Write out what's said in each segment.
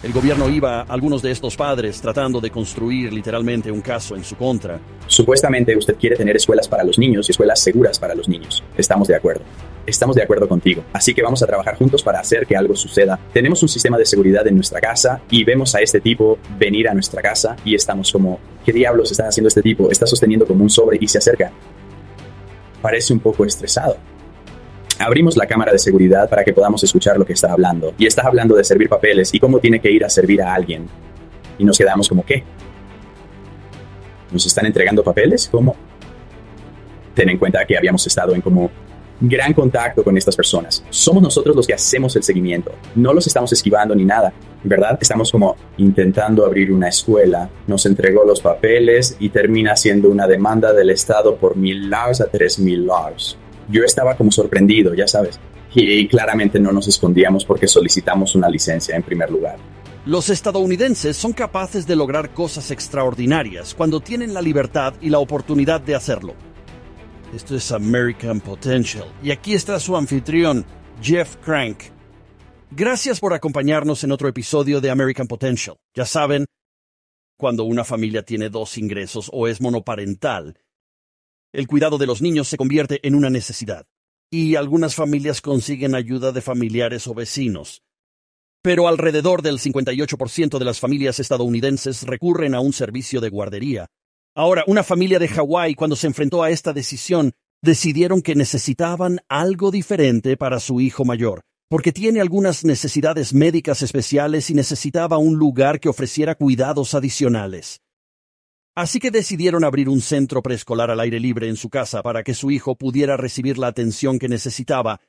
El gobierno iba a algunos de estos padres tratando de construir literalmente un caso en su contra. Supuestamente usted quiere tener escuelas para los niños y escuelas seguras para los niños. Estamos de acuerdo. Estamos de acuerdo contigo. Así que vamos a trabajar juntos para hacer que algo suceda. Tenemos un sistema de seguridad en nuestra casa y vemos a este tipo venir a nuestra casa y estamos como, ¿qué diablos está haciendo este tipo? Está sosteniendo como un sobre y se acerca. Parece un poco estresado. Abrimos la cámara de seguridad para que podamos escuchar lo que está hablando. Y está hablando de servir papeles y cómo tiene que ir a servir a alguien. Y nos quedamos como, ¿qué? ¿Nos están entregando papeles? ¿Cómo? Ten en cuenta que habíamos estado en como gran contacto con estas personas. Somos nosotros los que hacemos el seguimiento. No los estamos esquivando ni nada. ¿Verdad? Estamos como intentando abrir una escuela. Nos entregó los papeles y termina siendo una demanda del Estado por mil laws a tres mil laws yo estaba como sorprendido, ya sabes. Y, claramente no nos escondíamos porque solicitamos una licencia en primer lugar. Los estadounidenses son capaces de lograr cosas extraordinarias cuando tienen la libertad y la oportunidad de hacerlo. Esto es American Potential y aquí está su anfitrión, Jeff Crank. Gracias por acompañarnos en otro episodio de American Potential. Ya saben, cuando una familia tiene dos ingresos o es monoparental, el cuidado de los niños se convierte en una necesidad, y algunas familias consiguen ayuda de familiares o vecinos. Pero alrededor del 58% de las familias estadounidenses recurren a un servicio de guardería. Ahora, una familia de Hawái, cuando se enfrentó a esta decisión, decidieron que necesitaban algo diferente para su hijo mayor, porque tiene algunas necesidades médicas especiales y necesitaba un lugar que ofreciera cuidados adicionales. Así que decidieron abrir un centro preescolar al aire libre en su casa para que su hijo pudiera recibir la atención que necesitaba,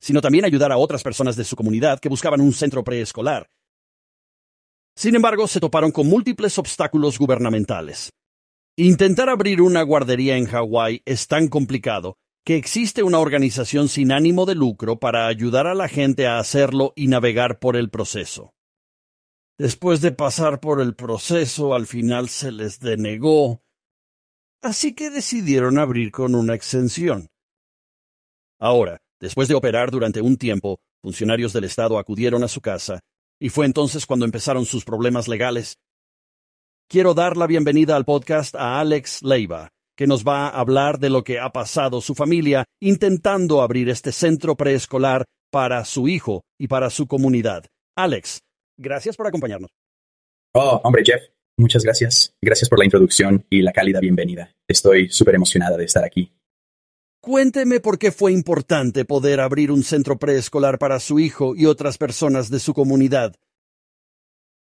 sino también ayudar a otras personas de su comunidad que buscaban un centro preescolar. Sin embargo, se toparon con múltiples obstáculos gubernamentales. Intentar abrir una guardería en Hawái es tan complicado que existe una organización sin ánimo de lucro para ayudar a la gente a hacerlo y navegar por el proceso. Después de pasar por el proceso, al final se les denegó, así que decidieron abrir con una exención. Ahora, después de operar durante un tiempo, funcionarios del Estado acudieron a su casa, y fue entonces cuando empezaron sus problemas legales. Quiero dar la bienvenida al podcast a Alex Leiva, que nos va a hablar de lo que ha pasado su familia intentando abrir este centro preescolar para su hijo y para su comunidad. Alex, Gracias por acompañarnos. Oh, hombre, Jeff, muchas gracias. Gracias por la introducción y la cálida bienvenida. Estoy súper emocionada de estar aquí. Cuénteme por qué fue importante poder abrir un centro preescolar para su hijo y otras personas de su comunidad.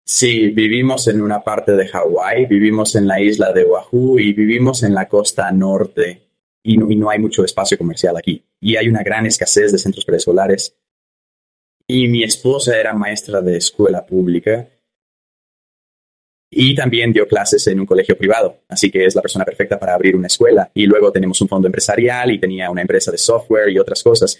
Sí, vivimos en una parte de Hawái, vivimos en la isla de Oahu y vivimos en la costa norte. Y no, y no hay mucho espacio comercial aquí. Y hay una gran escasez de centros preescolares y mi esposa era maestra de escuela pública y también dio clases en un colegio privado, así que es la persona perfecta para abrir una escuela. Y luego tenemos un fondo empresarial y tenía una empresa de software y otras cosas.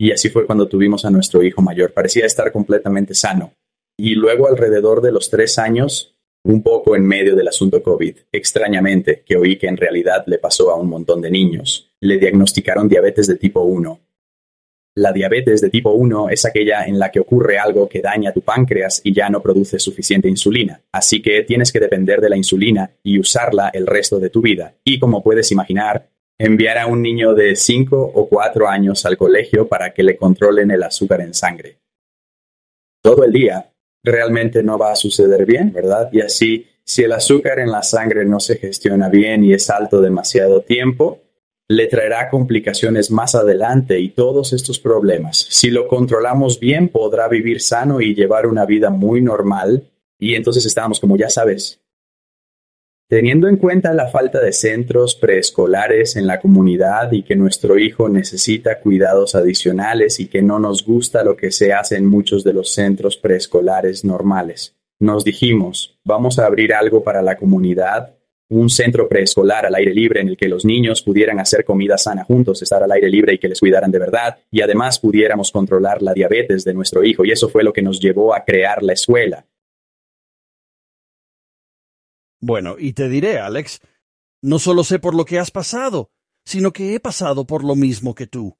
Y así fue cuando tuvimos a nuestro hijo mayor. Parecía estar completamente sano. Y luego alrededor de los tres años, un poco en medio del asunto COVID, extrañamente, que oí que en realidad le pasó a un montón de niños, le diagnosticaron diabetes de tipo 1 la diabetes de tipo 1 es aquella en la que ocurre algo que daña tu páncreas y ya no produce suficiente insulina. Así que tienes que depender de la insulina y usarla el resto de tu vida. Y como puedes imaginar, enviar a un niño de 5 o 4 años al colegio para que le controlen el azúcar en sangre. Todo el día realmente no va a suceder bien, ¿verdad? Y así, si el azúcar en la sangre no se gestiona bien y es alto demasiado tiempo, le traerá complicaciones más adelante y todos estos problemas. Si lo controlamos bien, podrá vivir sano y llevar una vida muy normal. Y entonces estábamos como ya sabes. Teniendo en cuenta la falta de centros preescolares en la comunidad y que nuestro hijo necesita cuidados adicionales y que no nos gusta lo que se hace en muchos de los centros preescolares normales, nos dijimos, vamos a abrir algo para la comunidad un centro preescolar al aire libre en el que los niños pudieran hacer comida sana juntos, estar al aire libre y que les cuidaran de verdad, y además pudiéramos controlar la diabetes de nuestro hijo, y eso fue lo que nos llevó a crear la escuela. Bueno, y te diré, Alex, no solo sé por lo que has pasado, sino que he pasado por lo mismo que tú.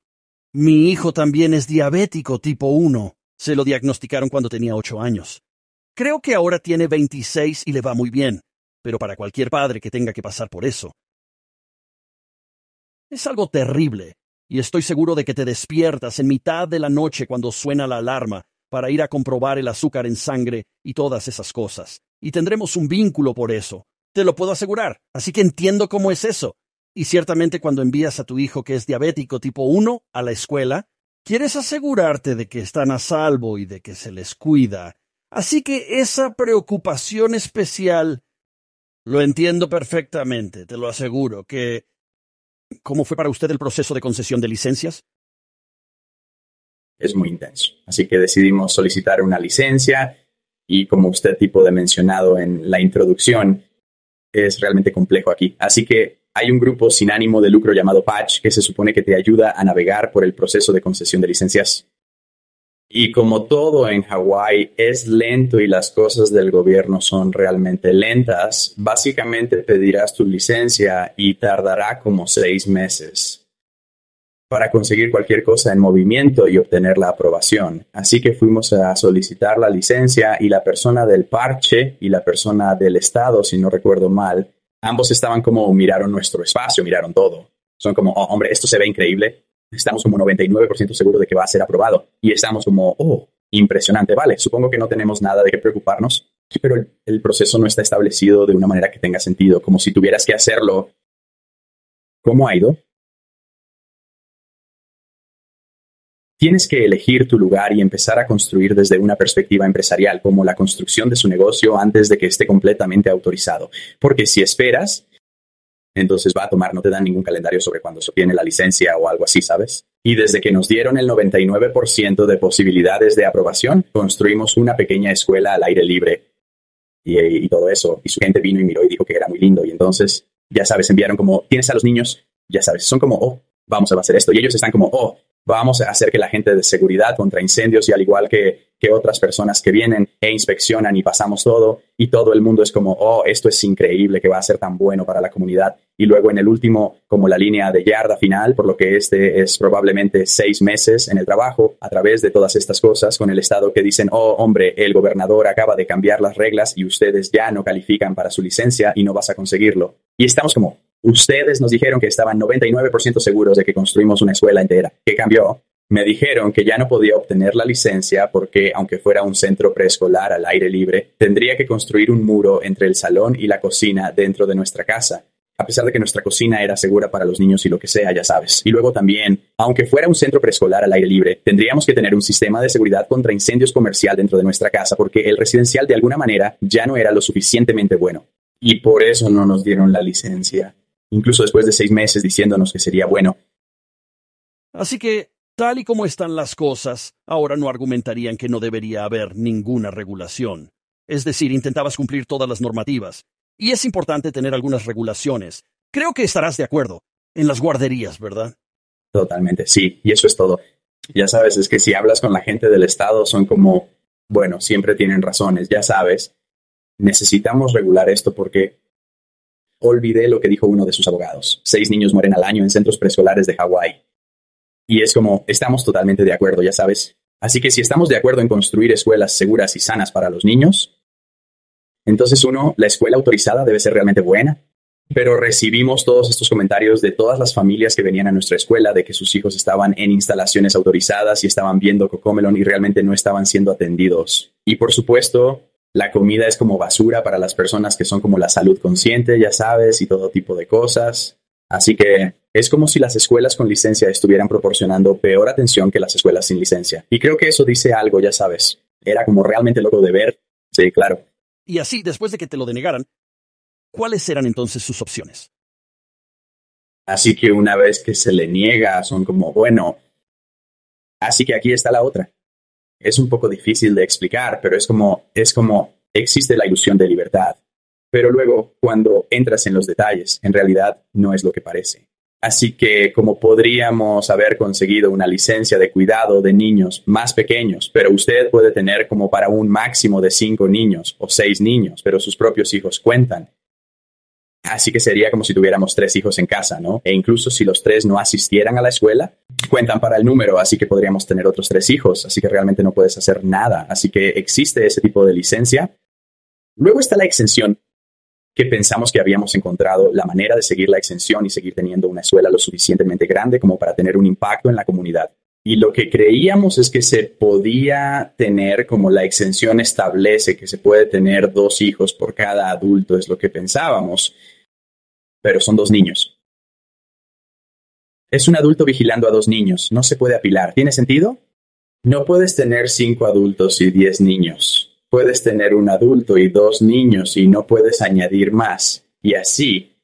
Mi hijo también es diabético tipo 1. Se lo diagnosticaron cuando tenía ocho años. Creo que ahora tiene 26 y le va muy bien, pero para cualquier padre que tenga que pasar por eso. Es algo terrible, y estoy seguro de que te despiertas en mitad de la noche cuando suena la alarma para ir a comprobar el azúcar en sangre y todas esas cosas. Y tendremos un vínculo por eso. Te lo puedo asegurar. Así que entiendo cómo es eso. Y ciertamente cuando envías a tu hijo que es diabético tipo 1 a la escuela, quieres asegurarte de que están a salvo y de que se les cuida Así que esa preocupación especial lo entiendo perfectamente, te lo aseguro, que... ¿Cómo fue para usted el proceso de concesión de licencias? Es muy intenso. Así que decidimos solicitar una licencia y como usted tipo de mencionado en la introducción, es realmente complejo aquí. Así que hay un grupo sin ánimo de lucro llamado Patch que se supone que te ayuda a navegar por el proceso de concesión de licencias y como todo en Hawái es lento y las cosas del gobierno son realmente lentas, básicamente pedirás tu licencia y tardará como seis meses para conseguir cualquier cosa en movimiento y obtener la aprobación. Así que fuimos a solicitar la licencia y la persona del parche y la persona del estado, si no recuerdo mal, ambos estaban como miraron nuestro espacio, miraron todo. Son como, oh, hombre, esto se ve increíble estamos como 99% seguros de que va a ser aprobado. Y estamos como, oh, impresionante, vale, supongo que no tenemos nada de qué preocuparnos, pero el, proceso no está establecido de una manera que tenga sentido, como si tuvieras que hacerlo. ¿Cómo ha ido? Tienes que elegir tu lugar y empezar a construir desde una perspectiva empresarial, como la construcción de su negocio antes de que esté completamente autorizado. Porque si esperas, entonces va a tomar, no te dan ningún calendario sobre cuándo se obtiene la licencia o algo así, ¿sabes? Y desde que nos dieron el 99% de posibilidades de aprobación, construimos una pequeña escuela al aire libre y, todo eso. Y su gente vino y miró y dijo que era muy lindo. Y entonces, ya sabes, enviaron como, tienes a los niños, ya sabes, son como, oh, vamos a hacer esto. Y ellos están como, oh, vamos a hacer que la gente de seguridad contra incendios y al igual que, que otras personas que vienen e inspeccionan y pasamos todo y todo el mundo es como, oh, esto es increíble que va a ser tan bueno para la comunidad. Y luego en el último, como la línea de yarda final, por lo que este es probablemente seis meses en el trabajo a través de todas estas cosas con el Estado que dicen, oh, hombre, el gobernador acaba de cambiar las reglas y ustedes ya no califican para su licencia y no vas a conseguirlo. Y estamos como, Ustedes nos dijeron que estaban 99% seguros de que construimos una escuela entera. ¿Qué cambió? Me dijeron que ya no podía obtener la licencia porque, aunque fuera un centro preescolar al aire libre, tendría que construir un muro entre el salón y la cocina dentro de nuestra casa. A pesar de que nuestra cocina era segura para los niños y lo que sea, ya sabes. Y luego también, aunque fuera un centro preescolar al aire libre, tendríamos que tener un sistema de seguridad contra incendios comercial dentro de nuestra casa porque el residencial de alguna manera ya no era lo suficientemente bueno. Y por eso no nos dieron la licencia incluso después de seis meses diciéndonos que sería bueno. Así que, tal y como están las cosas, ahora no argumentarían que no debería haber ninguna regulación. Es decir, intentabas cumplir todas las normativas. Y es importante tener algunas regulaciones. Creo que estarás de acuerdo. En las guarderías, ¿verdad? Totalmente, sí. Y eso es todo. Ya sabes, es que si hablas con la gente del Estado son como, bueno, siempre tienen razones, ya sabes. Necesitamos regular esto porque olvidé lo que dijo uno de sus abogados. Seis niños mueren al año en centros preescolares de Hawái. Y es como, estamos totalmente de acuerdo, ya sabes. Así que si estamos de acuerdo en construir escuelas seguras y sanas para los niños, entonces uno, la escuela autorizada debe ser realmente buena. Pero recibimos todos estos comentarios de todas las familias que venían a nuestra escuela de que sus hijos estaban en instalaciones autorizadas y estaban viendo Cocomelon y realmente no estaban siendo atendidos. Y por supuesto, la comida es como basura para las personas que son como la salud consciente, ya sabes, y todo tipo de cosas. Así que es como si las escuelas con licencia estuvieran proporcionando peor atención que las escuelas sin licencia. Y creo que eso dice algo, ya sabes. Era como realmente loco de ver. Sí, claro. Y así, después de que te lo denegaran, ¿cuáles eran entonces sus opciones? Así que una vez que se le niega, son como, bueno, así que aquí está la otra es un poco difícil de explicar, pero es como, es como existe la ilusión de libertad. Pero luego, cuando entras en los detalles, en realidad no es lo que parece. Así que como podríamos haber conseguido una licencia de cuidado de niños más pequeños, pero usted puede tener como para un máximo de cinco niños o seis niños, pero sus propios hijos cuentan. Así que sería como si tuviéramos tres hijos en casa, ¿no? E incluso si los tres no asistieran a la escuela, cuentan para el número, así que podríamos tener otros tres hijos, así que realmente no puedes hacer nada. Así que existe ese tipo de licencia. Luego está la exención, que pensamos que habíamos encontrado la manera de seguir la exención y seguir teniendo una escuela lo suficientemente grande como para tener un impacto en la comunidad. Y lo que creíamos es que se podía tener, como la exención establece, que se puede tener dos hijos por cada adulto, es lo que pensábamos, pero son dos niños. Es un adulto vigilando a dos niños, no se puede apilar. ¿Tiene sentido? No puedes tener cinco adultos y diez niños. Puedes tener un adulto y dos niños y no puedes añadir más. Y así.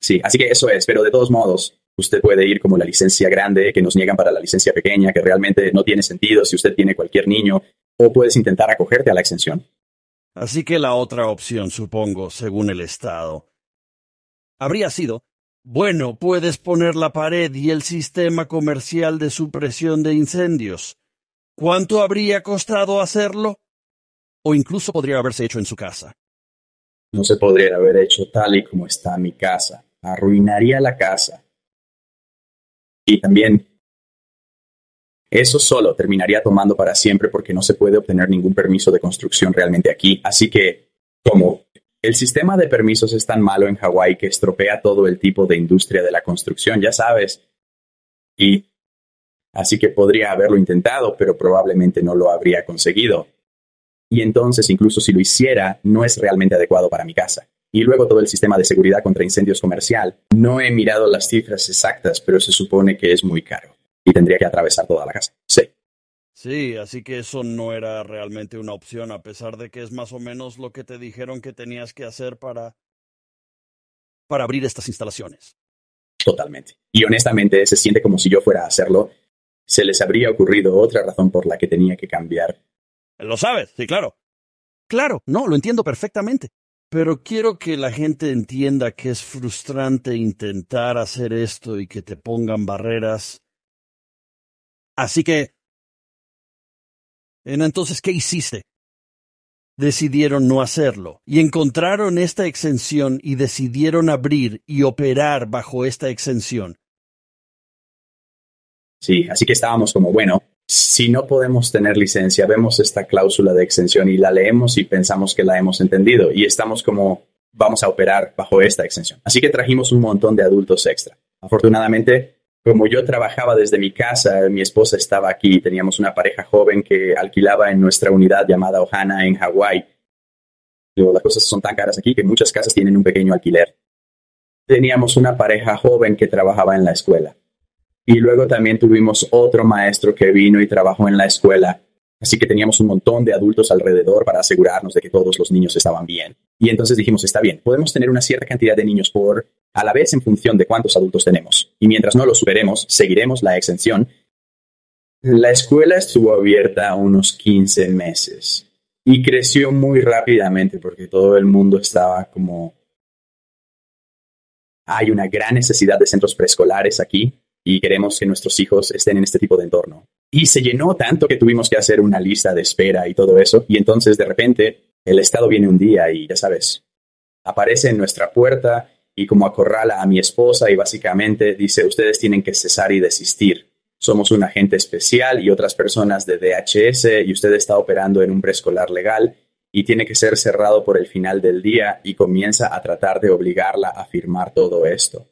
Sí, así que eso es, pero de todos modos, Usted puede ir como la licencia grande que nos niegan para la licencia pequeña, que realmente no tiene sentido si usted tiene cualquier niño, o puedes intentar acogerte a la exención. Así que la otra opción, supongo, según el Estado, habría sido, bueno, puedes poner la pared y el sistema comercial de supresión de incendios. ¿Cuánto habría costado hacerlo? O incluso podría haberse hecho en su casa. No se podría haber hecho tal y como está mi casa. Arruinaría la casa. Y también eso solo terminaría tomando para siempre porque no se puede obtener ningún permiso de construcción realmente aquí. Así que, como el sistema de permisos es tan malo en Hawái que estropea todo el tipo de industria de la construcción, ya sabes. Y así que podría haberlo intentado, pero probablemente no lo habría conseguido. Y entonces, incluso si lo hiciera, no es realmente adecuado para mi casa. Y luego todo el sistema de seguridad contra incendios comercial. No he mirado las cifras exactas, pero se supone que es muy caro. Y tendría que atravesar toda la casa. Sí. Sí, así que eso no era realmente una opción, a pesar de que es más o menos lo que te dijeron que tenías que hacer para. para abrir estas instalaciones. Totalmente. Y honestamente se siente como si yo fuera a hacerlo. Se les habría ocurrido otra razón por la que tenía que cambiar. Lo sabes, sí, claro. Claro, no, lo entiendo perfectamente. Pero quiero que la gente entienda que es frustrante intentar hacer esto y que te pongan barreras. Así que... Entonces, ¿qué hiciste? Decidieron no hacerlo y encontraron esta exención y decidieron abrir y operar bajo esta exención. Sí, así que estábamos como, bueno, si no podemos tener licencia, vemos esta cláusula de exención y la leemos y pensamos que la hemos entendido y estamos como vamos a operar bajo esta exención. Así que trajimos un montón de adultos extra. Afortunadamente, como yo trabajaba desde mi casa, mi esposa estaba aquí, teníamos una pareja joven que alquilaba en nuestra unidad llamada Ohana en Hawái. Las cosas son tan caras aquí que muchas casas tienen un pequeño alquiler. Teníamos una pareja joven que trabajaba en la escuela. Y luego también tuvimos otro maestro que vino y trabajó en la escuela. Así que teníamos un montón de adultos alrededor para asegurarnos de que todos los niños estaban bien. Y entonces dijimos, está bien, podemos tener una cierta cantidad de niños por, a la vez en función de cuántos adultos tenemos. Y mientras no lo superemos, seguiremos la exención. La escuela estuvo abierta unos 15 meses y creció muy rápidamente porque todo el mundo estaba como... Hay una gran necesidad de centros preescolares aquí y queremos que nuestros hijos estén en este tipo de entorno. Y se llenó tanto que tuvimos que hacer una lista de espera y todo eso. Y entonces de repente el Estado viene un día y ya sabes, aparece en nuestra puerta y como acorrala a mi esposa y básicamente dice, ustedes tienen que cesar y desistir. Somos un agente especial y otras personas de DHS y usted está operando en un preescolar legal y tiene que ser cerrado por el final del día y comienza a tratar de obligarla a firmar todo esto.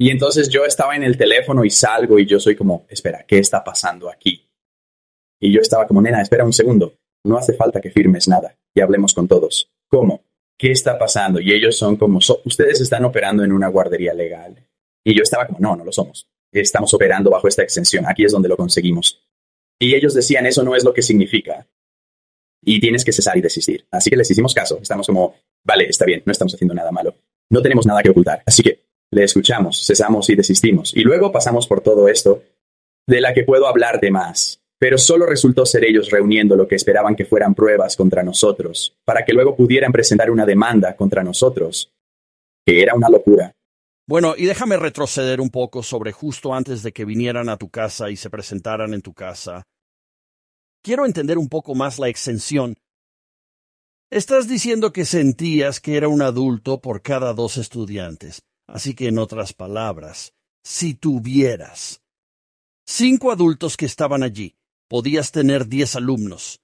Y entonces yo estaba en el teléfono y salgo y yo soy como, espera, ¿qué está pasando aquí? Y yo estaba como, nena, espera un segundo, no hace falta que firmes nada y hablemos con todos. ¿Cómo? ¿Qué está pasando? Y ellos son como, ustedes están operando en una guardería legal. Y yo estaba como, no, no lo somos. Estamos operando bajo esta extensión. Aquí es donde lo conseguimos. Y ellos decían, eso no es lo que significa. Y tienes que cesar y desistir. Así que les hicimos caso. Estamos como, vale, está bien, no estamos haciendo nada malo. No tenemos nada que ocultar. Así que le escuchamos, cesamos y desistimos. Y luego pasamos por todo esto, de la que puedo hablar de más. Pero solo resultó ser ellos reuniendo lo que esperaban que fueran pruebas contra nosotros, para que luego pudieran presentar una demanda contra nosotros, que era una locura. Bueno, y déjame retroceder un poco sobre justo antes de que vinieran a tu casa y se presentaran en tu casa. Quiero entender un poco más la exención Estás diciendo que sentías que era un adulto por cada dos estudiantes. Así que, en otras palabras, si tuvieras cinco adultos que estaban allí, podías tener diez alumnos.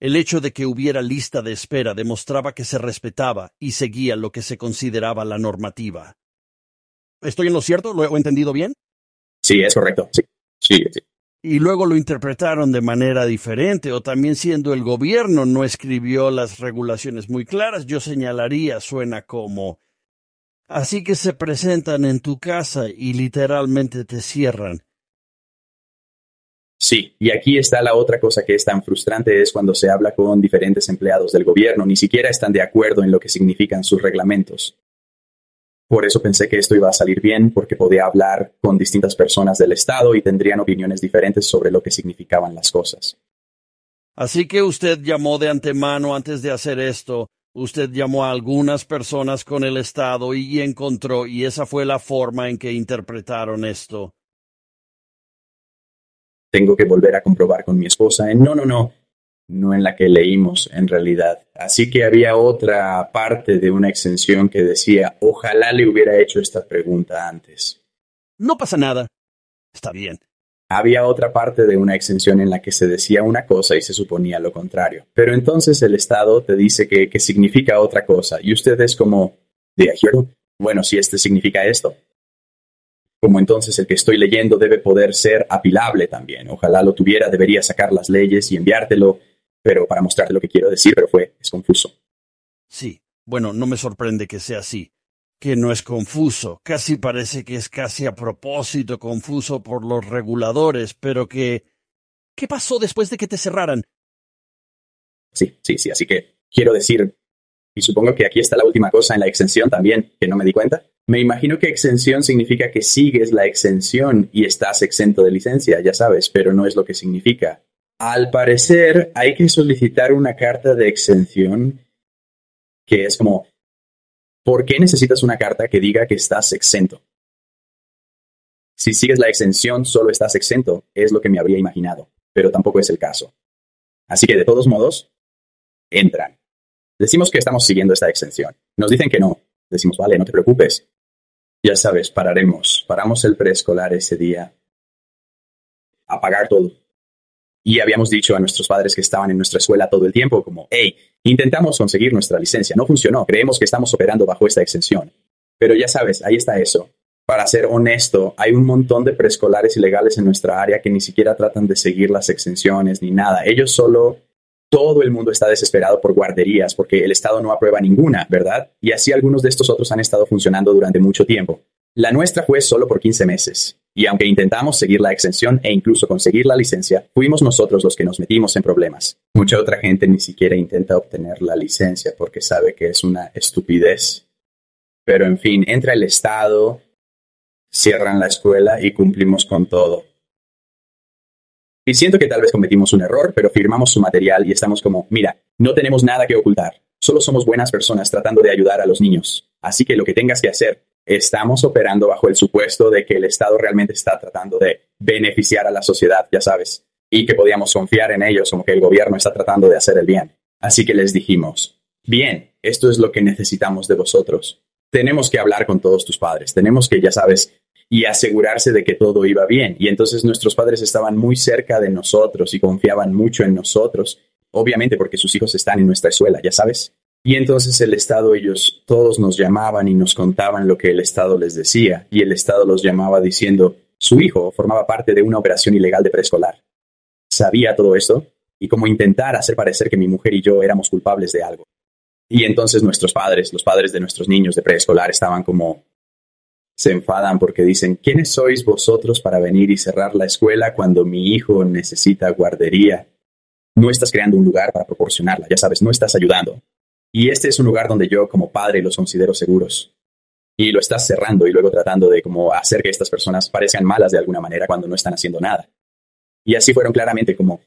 El hecho de que hubiera lista de espera demostraba que se respetaba y seguía lo que se consideraba la normativa. ¿Estoy en lo cierto? ¿Lo he entendido bien? Sí, es correcto. Sí, sí, sí y luego lo interpretaron de manera diferente, o también siendo el gobierno no escribió las regulaciones muy claras, yo señalaría suena como Así que se presentan en tu casa y literalmente te cierran. Sí, y aquí está la otra cosa que es tan frustrante, es cuando se habla con diferentes empleados del gobierno, ni siquiera están de acuerdo en lo que significan sus reglamentos. Por eso pensé que esto iba a salir bien, porque podía hablar con distintas personas del Estado y tendrían opiniones diferentes sobre lo que significaban las cosas. Así que usted llamó de antemano antes de hacer esto, usted llamó a algunas personas con el Estado y encontró, y esa fue la forma en que interpretaron esto. Tengo que volver a comprobar con mi esposa. no, no, no no en la que leímos en realidad. Así que había otra parte de una exención que decía, ojalá le hubiera hecho esta pregunta antes. No pasa nada. Está bien. Había otra parte de una exención en la que se decía una cosa y se suponía lo contrario. Pero entonces el Estado te dice que, que significa otra cosa y usted es como, ¿de acuerdo? Bueno, si este significa esto. Como entonces el que estoy leyendo debe poder ser apilable también. Ojalá lo tuviera, debería sacar las leyes y enviártelo pero para mostrarte lo que quiero decir, pero fue, es confuso. Sí, bueno, no me sorprende que sea así, que no es confuso, casi parece que es casi a propósito confuso por los reguladores, pero que... ¿Qué pasó después de que te cerraran? Sí, sí, sí, así que quiero decir, y supongo que aquí está la última cosa en la exención también, que no me di cuenta. Me imagino que exención significa que sigues la exención y estás exento de licencia, ya sabes, pero no es lo que significa. Al parecer, hay que solicitar una carta de exención que es como, ¿por qué necesitas una carta que diga que estás exento? Si sigues la exención, solo estás exento, es lo que me habría imaginado, pero tampoco es el caso. Así que de todos modos, entran. Decimos que estamos siguiendo esta exención. Nos dicen que no. Decimos, vale, no te preocupes. Ya sabes, pararemos. Paramos el preescolar ese día. Apagar todo y habíamos dicho a nuestros padres que estaban en nuestra escuela todo el tiempo como, hey, intentamos conseguir nuestra licencia, no funcionó, creemos que estamos operando bajo esta exención. Pero ya sabes, ahí está eso. Para ser honesto, hay un montón de preescolares ilegales en nuestra área que ni siquiera tratan de seguir las exenciones ni nada. Ellos solo, todo el mundo está desesperado por guarderías porque el Estado no aprueba ninguna, ¿verdad? Y así algunos de estos otros han estado funcionando durante mucho tiempo. La nuestra fue solo por 15 meses. Y aunque intentamos seguir la exención e incluso conseguir la licencia, fuimos nosotros los que nos metimos en problemas. Mucha otra gente ni siquiera intenta obtener la licencia porque sabe que es una estupidez. Pero en fin, entra el Estado, cierran la escuela y cumplimos con todo. Y siento que tal vez cometimos un error, pero firmamos su material y estamos como, mira, no tenemos nada que ocultar, solo somos buenas personas tratando de ayudar a los niños. Así que lo que tengas que hacer estamos operando bajo el supuesto de que el Estado realmente está tratando de beneficiar a la sociedad, ya sabes, y que podíamos confiar en ellos como que el gobierno está tratando de hacer el bien. Así que les dijimos, bien, esto es lo que necesitamos de vosotros. Tenemos que hablar con todos tus padres, tenemos que, ya sabes, y asegurarse de que todo iba bien. Y entonces nuestros padres estaban muy cerca de nosotros y confiaban mucho en nosotros, obviamente porque sus hijos están en nuestra escuela, ya sabes. Y entonces el Estado, ellos todos nos llamaban y nos contaban lo que el Estado les decía, y el Estado los llamaba diciendo, su hijo formaba parte de una operación ilegal de preescolar. Sabía todo esto, y como intentar hacer parecer que mi mujer y yo éramos culpables de algo. Y entonces nuestros padres, los padres de nuestros niños de preescolar, estaban como... Se enfadan porque dicen, ¿quiénes sois vosotros para venir y cerrar la escuela cuando mi hijo necesita guardería? No estás creando un lugar para proporcionarla, ya sabes, no estás ayudando. Y este es un lugar donde yo como padre los considero seguros. Y lo estás cerrando y luego tratando de como hacer que estas personas parezcan malas de alguna manera cuando no están haciendo nada. Y así fueron claramente como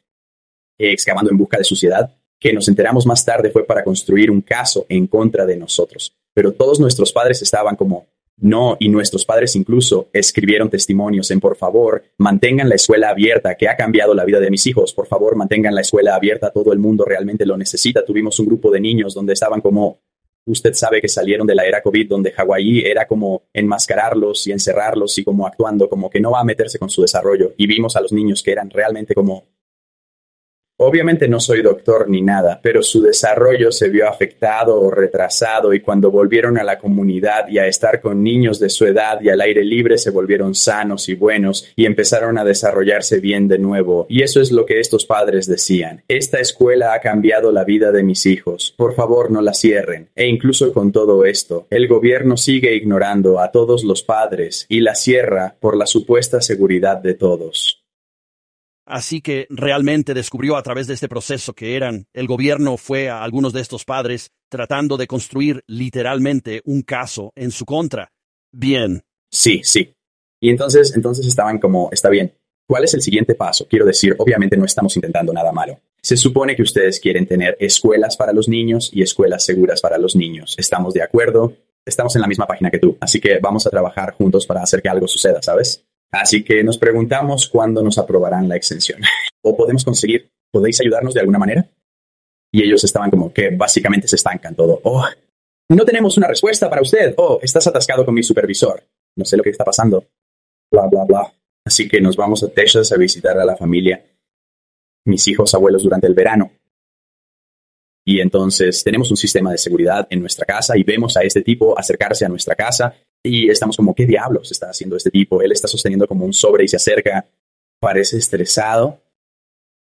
excavando en busca de suciedad, que nos enteramos más tarde fue para construir un caso en contra de nosotros. Pero todos nuestros padres estaban como, No, y nuestros padres incluso escribieron testimonios en por favor, mantengan la escuela abierta, que ha cambiado la vida de mis hijos, por favor, mantengan la escuela abierta, todo el mundo realmente lo necesita. Tuvimos un grupo de niños donde estaban como, usted sabe que salieron de la era COVID, donde Hawái era como enmascararlos y encerrarlos y como actuando como que no va a meterse con su desarrollo. Y vimos a los niños que eran realmente como Obviamente no soy doctor ni nada, pero su desarrollo se vio afectado o retrasado y cuando volvieron a la comunidad y a estar con niños de su edad y al aire libre se volvieron sanos y buenos y empezaron a desarrollarse bien de nuevo. Y eso es lo que estos padres decían. Esta escuela ha cambiado la vida de mis hijos. Por favor no la cierren. E incluso con todo esto, el gobierno sigue ignorando a todos los padres y la cierra por la supuesta seguridad de todos. Así que realmente descubrió a través de este proceso que eran, el gobierno fue a algunos de estos padres tratando de construir literalmente un caso en su contra. Bien. Sí, sí. Y entonces, entonces estaban como, está bien. ¿Cuál es el siguiente paso? Quiero decir, obviamente no estamos intentando nada malo. Se supone que ustedes quieren tener escuelas para los niños y escuelas seguras para los niños. ¿Estamos de acuerdo? Estamos en la misma página que tú, así que vamos a trabajar juntos para hacer que algo suceda, ¿sabes? Así que nos preguntamos cuándo nos aprobarán la exención. ¿O podemos conseguir? ¿Podéis ayudarnos de alguna manera? Y ellos estaban como que básicamente se estancan todo. Oh, no tenemos una respuesta para usted. Oh, estás atascado con mi supervisor. No sé lo que está pasando. Bla, bla, bla. Así que nos vamos a Texas a visitar a la familia, mis hijos, abuelos durante el verano. Y entonces tenemos un sistema de seguridad en nuestra casa y vemos a este tipo acercarse a nuestra casa y estamos como, ¿qué diablos está haciendo este tipo? Él está sosteniendo como un sobre y se acerca, parece estresado.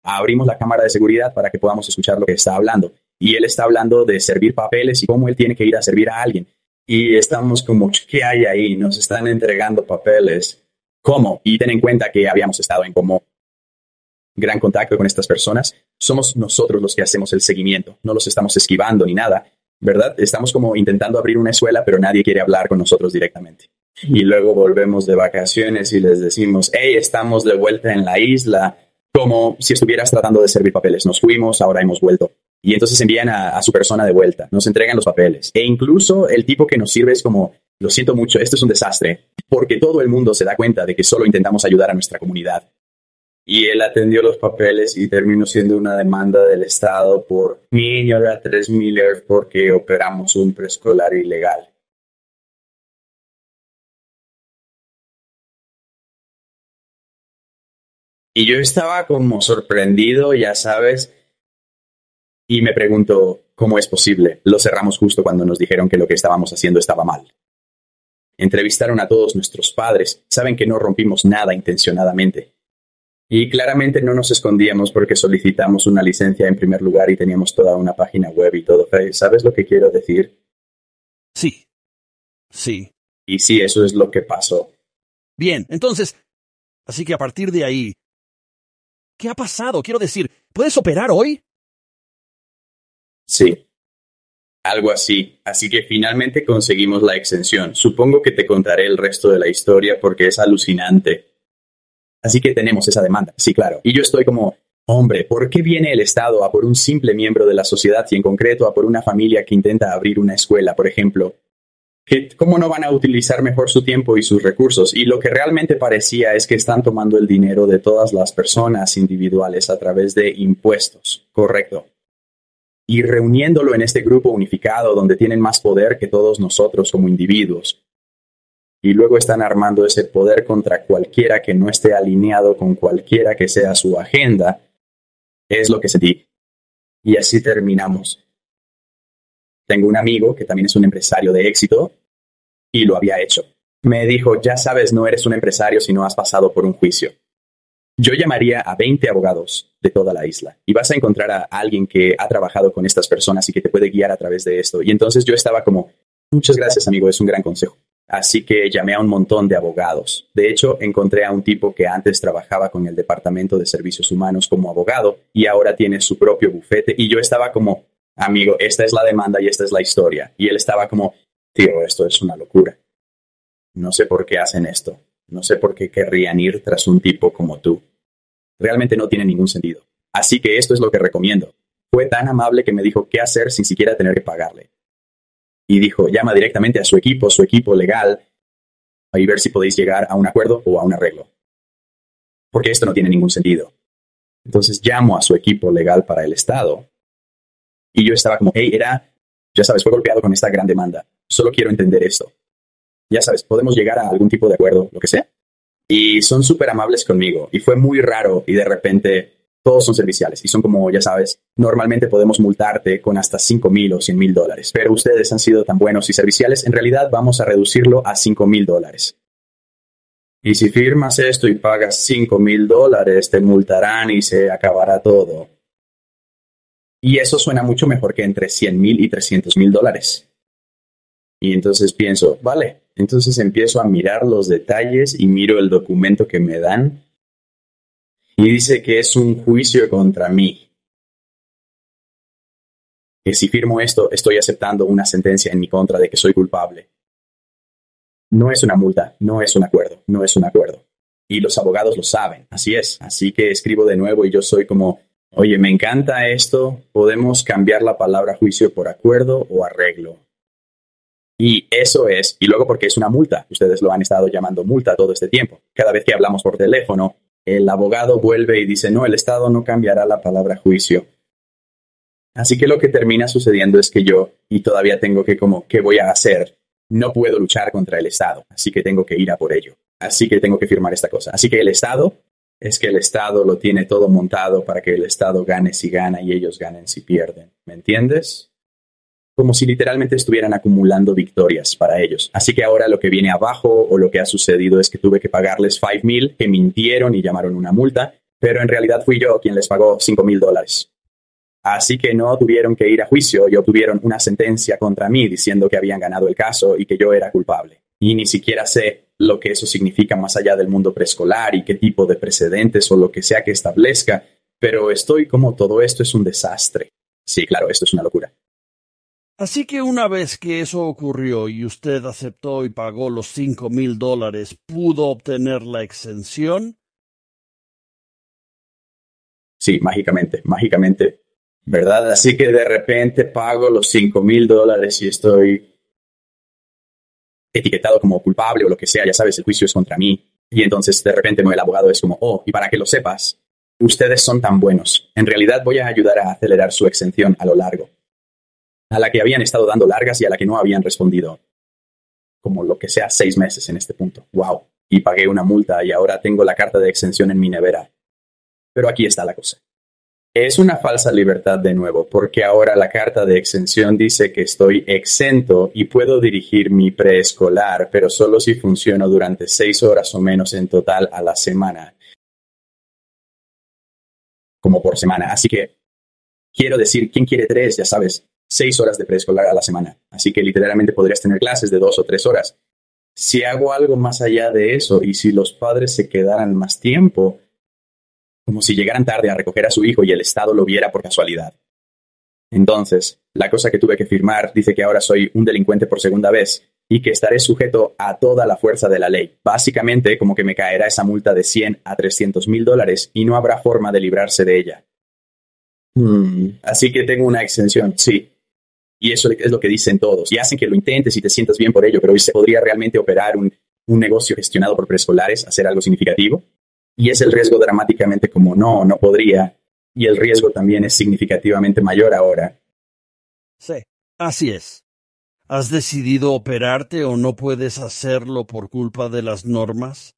Abrimos la cámara de seguridad para que podamos escuchar lo que está hablando. Y él está hablando de servir papeles y cómo él tiene que ir a servir a alguien. Y estamos como, ¿qué hay ahí? Nos están entregando papeles. ¿Cómo? Y ten en cuenta que habíamos estado en como gran contacto con estas personas. Somos nosotros los que hacemos el seguimiento. No los estamos esquivando ni nada. ¿Verdad? Estamos como intentando abrir una escuela, pero nadie quiere hablar con nosotros directamente. Y luego volvemos de vacaciones y les decimos, hey, estamos de vuelta en la isla, como si estuvieras tratando de servir papeles. Nos fuimos, ahora hemos vuelto. Y entonces envían a, a, su persona de vuelta, nos entregan los papeles. E incluso el tipo que nos sirve es como, lo siento mucho, esto es un desastre, porque todo el mundo se da cuenta de que solo intentamos ayudar a nuestra comunidad y él atendió los papeles y terminó siendo una demanda del Estado por niños a 3 Miller porque operamos un preescolar ilegal. Y yo estaba como sorprendido, ya sabes, y me pregunto, ¿cómo es posible? Lo cerramos justo cuando nos dijeron que lo que estábamos haciendo estaba mal. Entrevistaron a todos nuestros padres, saben que no rompimos nada intencionadamente. Y claramente no nos escondíamos porque solicitamos una licencia en primer lugar y teníamos toda una página web y todo. ¿Sabes lo que quiero decir? Sí. Sí. Y sí, eso es lo que pasó. Bien, entonces, así que a partir de ahí, ¿qué ha pasado? Quiero decir, ¿puedes operar hoy? Sí. Algo así. Así que finalmente conseguimos la exención. Supongo que te contaré el resto de la historia porque es alucinante. Así que tenemos esa demanda, sí, claro. Y yo estoy como, hombre, ¿por qué viene el Estado a por un simple miembro de la sociedad y en concreto a por una familia que intenta abrir una escuela, por ejemplo? ¿Cómo no van a utilizar mejor su tiempo y sus recursos? Y lo que realmente parecía es que están tomando el dinero de todas las personas individuales a través de impuestos, correcto. Y reuniéndolo en este grupo unificado donde tienen más poder que todos nosotros como individuos y luego están armando ese poder contra cualquiera que no esté alineado con cualquiera que sea su agenda, es lo que sentí. Y así terminamos. Tengo un amigo que también es un empresario de éxito y lo había hecho. Me dijo, ya sabes, no eres un empresario si no has pasado por un juicio. Yo llamaría a 20 abogados de toda la isla y vas a encontrar a alguien que ha trabajado con estas personas y que te puede guiar a través de esto. Y entonces yo estaba como, muchas gracias amigo, es un gran consejo. Así que llamé a un montón de abogados. De hecho, encontré a un tipo que antes trabajaba con el Departamento de Servicios Humanos como abogado y ahora tiene su propio bufete. Y yo estaba como, amigo, esta es la demanda y esta es la historia. Y él estaba como, tío, esto es una locura. No sé por qué hacen esto. No sé por qué querrían ir tras un tipo como tú. Realmente no tiene ningún sentido. Así que esto es lo que recomiendo. Fue tan amable que me dijo qué hacer sin siquiera tener que pagarle y dijo, llama directamente a su equipo, su equipo legal, y ver si podéis llegar a un acuerdo o a un arreglo. Porque esto no tiene ningún sentido. Entonces llamo a su equipo legal para el Estado y yo estaba como, hey, era, ya sabes, fue golpeado con esta gran demanda. Solo quiero entender esto. Ya sabes, podemos llegar a algún tipo de acuerdo, lo que sea. Y son súper amables conmigo. Y fue muy raro y de repente todos son serviciales y son como, ya sabes, normalmente podemos multarte con hasta 5 mil o 100 mil dólares, pero ustedes han sido tan buenos y serviciales, en realidad vamos a reducirlo a 5 mil dólares. Y si firmas esto y pagas 5 mil dólares, te multarán y se acabará todo. Y eso suena mucho mejor que entre 100 mil y 300 mil dólares. Y entonces pienso, vale, entonces empiezo a mirar los detalles y miro el documento que me dan y dice que es un juicio contra mí. Que si firmo esto, estoy aceptando una sentencia en mi contra de que soy culpable. No es una multa, no es un acuerdo, no es un acuerdo. Y los abogados lo saben, así es. Así que escribo de nuevo y yo soy como, oye, me encanta esto, podemos cambiar la palabra juicio por acuerdo o arreglo. Y eso es, y luego porque es una multa, ustedes lo han estado llamando multa todo este tiempo. Cada vez que hablamos por teléfono, el abogado vuelve y dice, no, el Estado no cambiará la palabra juicio. Así que lo que termina sucediendo es que yo, y todavía tengo que como, ¿qué voy a hacer? No puedo luchar contra el Estado, así que tengo que ir a por ello. Así que tengo que firmar esta cosa. Así que el Estado es que el Estado lo tiene todo montado para que el Estado gane si gana y ellos ganen si pierden. ¿Me entiendes? Como si literalmente estuvieran acumulando victorias para ellos. Así que ahora lo que viene abajo o lo que ha sucedido es que tuve que pagarles 5 mil, que mintieron y llamaron una multa, pero en realidad fui yo quien les pagó 5 mil dólares. Así que no tuvieron que ir a juicio y obtuvieron una sentencia contra mí diciendo que habían ganado el caso y que yo era culpable. Y ni siquiera sé lo que eso significa más allá del mundo preescolar y qué tipo de precedentes o lo que sea que establezca, pero estoy como todo esto es un desastre. Sí, claro, esto es una locura. Así que una vez que eso ocurrió y usted aceptó y pagó los cinco mil dólares, ¿pudo obtener la exención? Sí, mágicamente, mágicamente. ¿Verdad? Así que de repente pago los cinco mil dólares y estoy etiquetado como culpable o lo que sea, ya sabes, el juicio es contra mí. Y entonces de repente el abogado es como, oh, y para que lo sepas, ustedes son tan buenos. En realidad voy a ayudar a acelerar su exención a lo largo a la que habían estado dando largas y a la que no habían respondido. Como lo que sea, seis meses en este punto. ¡Wow! Y pagué una multa y ahora tengo la carta de exención en mi nevera. Pero aquí está la cosa. Es una falsa libertad de nuevo, porque ahora la carta de exención dice que estoy exento y puedo dirigir mi preescolar, pero solo si funciono durante seis horas o menos en total a la semana. Como por semana. Así que quiero decir, ¿quién quiere tres? Ya sabes, seis horas de preescolar a la semana. Así que literalmente podrías tener clases de dos o tres horas. Si hago algo más allá de eso y si los padres se quedaran más tiempo, como si llegaran tarde a recoger a su hijo y el Estado lo viera por casualidad. Entonces, la cosa que tuve que firmar dice que ahora soy un delincuente por segunda vez y que estaré sujeto a toda la fuerza de la ley. Básicamente, como que me caerá esa multa de 100 a 300 mil dólares y no habrá forma de librarse de ella. Hmm, así que tengo una exención, sí, y eso es lo que dicen todos. Y hacen que lo intentes y te sientas bien por ello, pero ¿se podría realmente operar un, un negocio gestionado por preescolares, hacer algo significativo? Y es el riesgo dramáticamente como no, no podría. Y el riesgo también es significativamente mayor ahora. Sí, así es. ¿Has decidido operarte o no puedes hacerlo por culpa de las normas?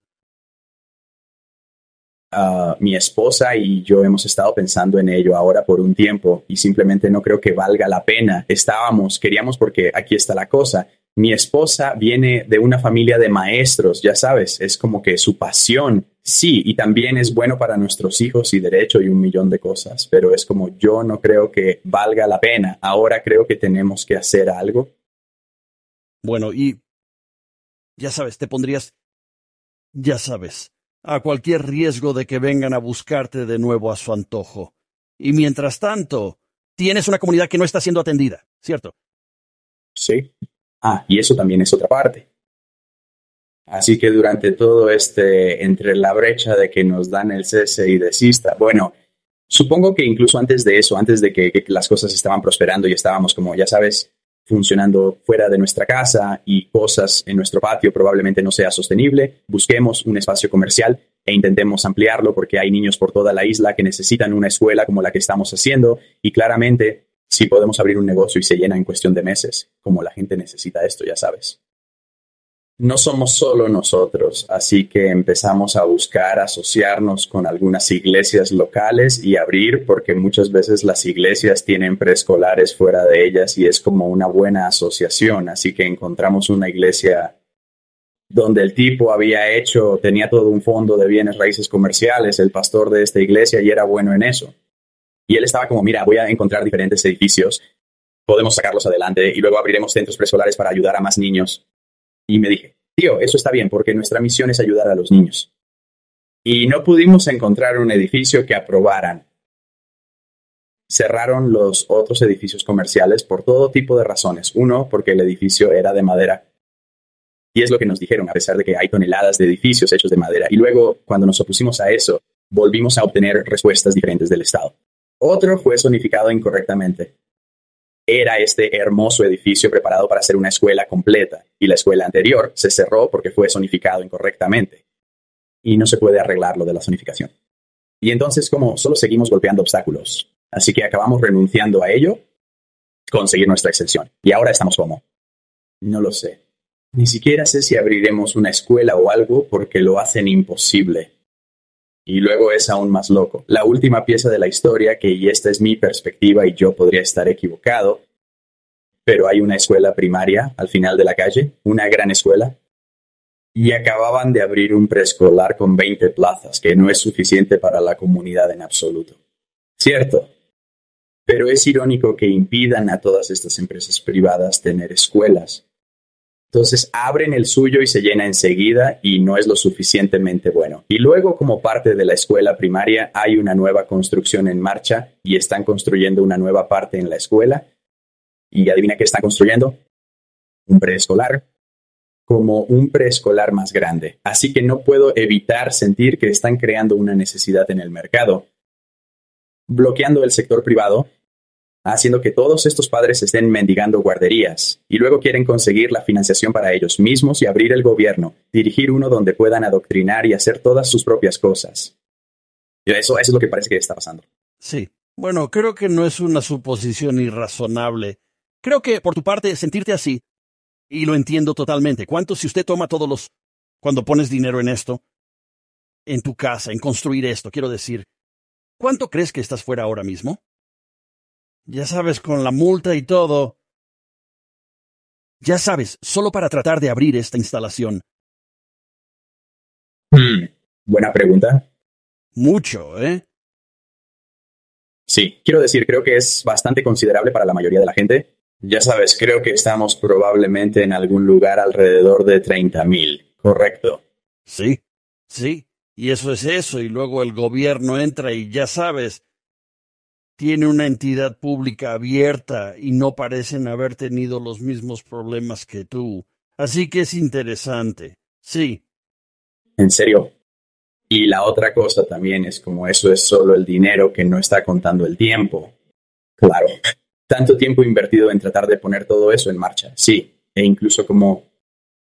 Mi esposa y yo hemos estado pensando en ello ahora por un tiempo y simplemente no creo que valga la pena. Estábamos, queríamos porque aquí está la cosa. Mi esposa viene de una familia de maestros, ya sabes, es como que su pasión, sí, y también es bueno para nuestros hijos y derecho y un millón de cosas, pero es como yo no creo que valga la pena. Ahora creo que tenemos que hacer algo. Bueno, y ya sabes, te pondrías, ya sabes, a cualquier riesgo de que vengan a buscarte de nuevo a su antojo. Y mientras tanto, tienes una comunidad que no está siendo atendida, ¿cierto? Sí. Ah, y eso también es otra parte. Así que durante todo este, entre la brecha de que nos dan el cese y desista, bueno, supongo que incluso antes de eso, antes de que, que las cosas estaban prosperando y estábamos como, ya sabes, funcionando fuera de nuestra casa y cosas en nuestro patio probablemente no sea sostenible, busquemos un espacio comercial e intentemos ampliarlo porque hay niños por toda la isla que necesitan una escuela como la que estamos haciendo y claramente si podemos abrir un negocio y se llena en cuestión de meses, como la gente necesita esto, ya sabes no somos solo nosotros, así que empezamos a buscar asociarnos con algunas iglesias locales y abrir, porque muchas veces las iglesias tienen preescolares fuera de ellas y es como una buena asociación, así que encontramos una iglesia donde el tipo había hecho, tenía todo un fondo de bienes raíces comerciales, el pastor de esta iglesia, y era bueno en eso. Y él estaba como, mira, voy a encontrar diferentes edificios, podemos sacarlos adelante y luego abriremos centros preescolares para ayudar a más niños y me dije, tío, eso está bien porque nuestra misión es ayudar a los niños. Y no pudimos encontrar un edificio que aprobaran. Cerraron los otros edificios comerciales por todo tipo de razones. Uno, porque el edificio era de madera. Y es lo que nos dijeron, a pesar de que hay toneladas de edificios hechos de madera. Y luego, cuando nos opusimos a eso, volvimos a obtener respuestas diferentes del Estado. Otro fue zonificado incorrectamente era este hermoso edificio preparado para ser una escuela completa y la escuela anterior se cerró porque fue zonificado incorrectamente y no se puede arreglar lo de la zonificación. Y entonces como solo seguimos golpeando obstáculos, así que acabamos renunciando a ello, conseguir nuestra excepción. Y ahora estamos como, no lo sé. Ni siquiera sé si abriremos una escuela o algo porque lo hacen imposible. Y luego es aún más loco. La última pieza de la historia, que y esta es mi perspectiva y yo podría estar equivocado, pero hay una escuela primaria al final de la calle, una gran escuela, y acababan de abrir un preescolar con 20 plazas, que no es suficiente para la comunidad en absoluto. Cierto. Pero es irónico que impidan a todas estas empresas privadas tener escuelas entonces abren el suyo y se llena enseguida y no es lo suficientemente bueno. Y luego como parte de la escuela primaria hay una nueva construcción en marcha y están construyendo una nueva parte en la escuela. Y adivina qué están construyendo. Un preescolar como un preescolar más grande. Así que no puedo evitar sentir que están creando una necesidad en el mercado, bloqueando el sector privado haciendo que todos estos padres estén mendigando guarderías y luego quieren conseguir la financiación para ellos mismos y abrir el gobierno, dirigir uno donde puedan adoctrinar y hacer todas sus propias cosas. Y eso, eso es lo que parece que está pasando. Sí. Bueno, creo que no es una suposición irrazonable. Creo que, por tu parte, sentirte así, y lo entiendo totalmente. ¿Cuánto si usted toma todos los... cuando pones dinero en esto? En tu casa, en construir esto, quiero decir. ¿Cuánto crees que estás fuera ahora mismo? Ya sabes, con la multa y todo. Ya sabes, solo para tratar de abrir esta instalación. Hmm, buena pregunta. Mucho, ¿eh? Sí, quiero decir, creo que es bastante considerable para la mayoría de la gente. Ya sabes, creo que estamos probablemente en algún lugar alrededor de 30.000, ¿correcto? Sí, sí. Y eso es eso, y luego el gobierno entra y ya sabes, tiene una entidad pública abierta y no parecen haber tenido los mismos problemas que tú. Así que es interesante. Sí. En serio. Y la otra cosa también es como eso es solo el dinero que no está contando el tiempo. Claro. Tanto tiempo invertido en tratar de poner todo eso en marcha. Sí. E incluso como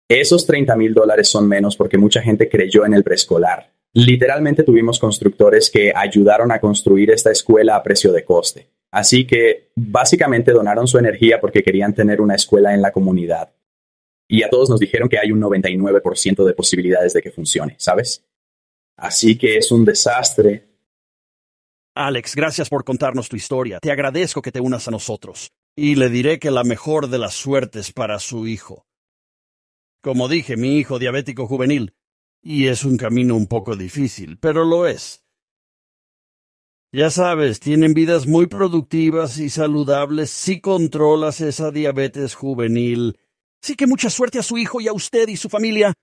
esos 30 mil dólares son menos porque mucha gente creyó en el preescolar Literalmente tuvimos constructores que ayudaron a construir esta escuela a precio de coste. Así que básicamente donaron su energía porque querían tener una escuela en la comunidad. Y a todos nos dijeron que hay un 99% de posibilidades de que funcione, ¿sabes? Así que es un desastre. Alex, gracias por contarnos tu historia. Te agradezco que te unas a nosotros. Y le diré que la mejor de las suertes para su hijo. Como dije, mi hijo diabético juvenil y es un camino un poco difícil, pero lo es. Ya sabes, tienen vidas muy productivas y saludables si controlas esa diabetes juvenil. Sí que mucha suerte a su hijo y a usted y su familia.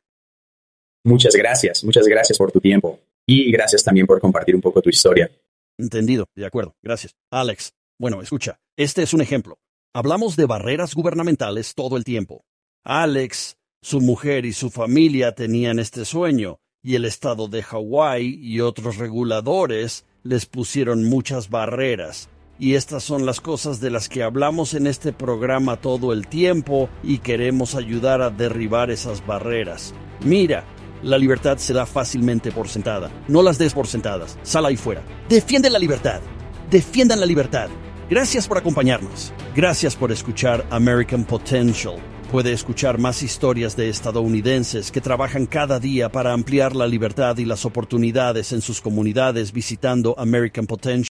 Muchas gracias, muchas gracias por tu tiempo. Y gracias también por compartir un poco tu historia. Entendido, de acuerdo, gracias. Alex, bueno, escucha, este es un ejemplo. Hablamos de barreras gubernamentales todo el tiempo. Alex su mujer y su familia tenían este sueño, y el estado de Hawái y otros reguladores les pusieron muchas barreras. Y estas son las cosas de las que hablamos en este programa todo el tiempo y queremos ayudar a derribar esas barreras. Mira, la libertad se da fácilmente por sentada. No las des por sentadas. Sal ahí fuera. Defiende la libertad. Defiendan la libertad. Gracias por acompañarnos. Gracias por escuchar American Potential. Puede escuchar más historias de estadounidenses que trabajan cada día para ampliar la libertad y las oportunidades en sus comunidades visitando American Potential.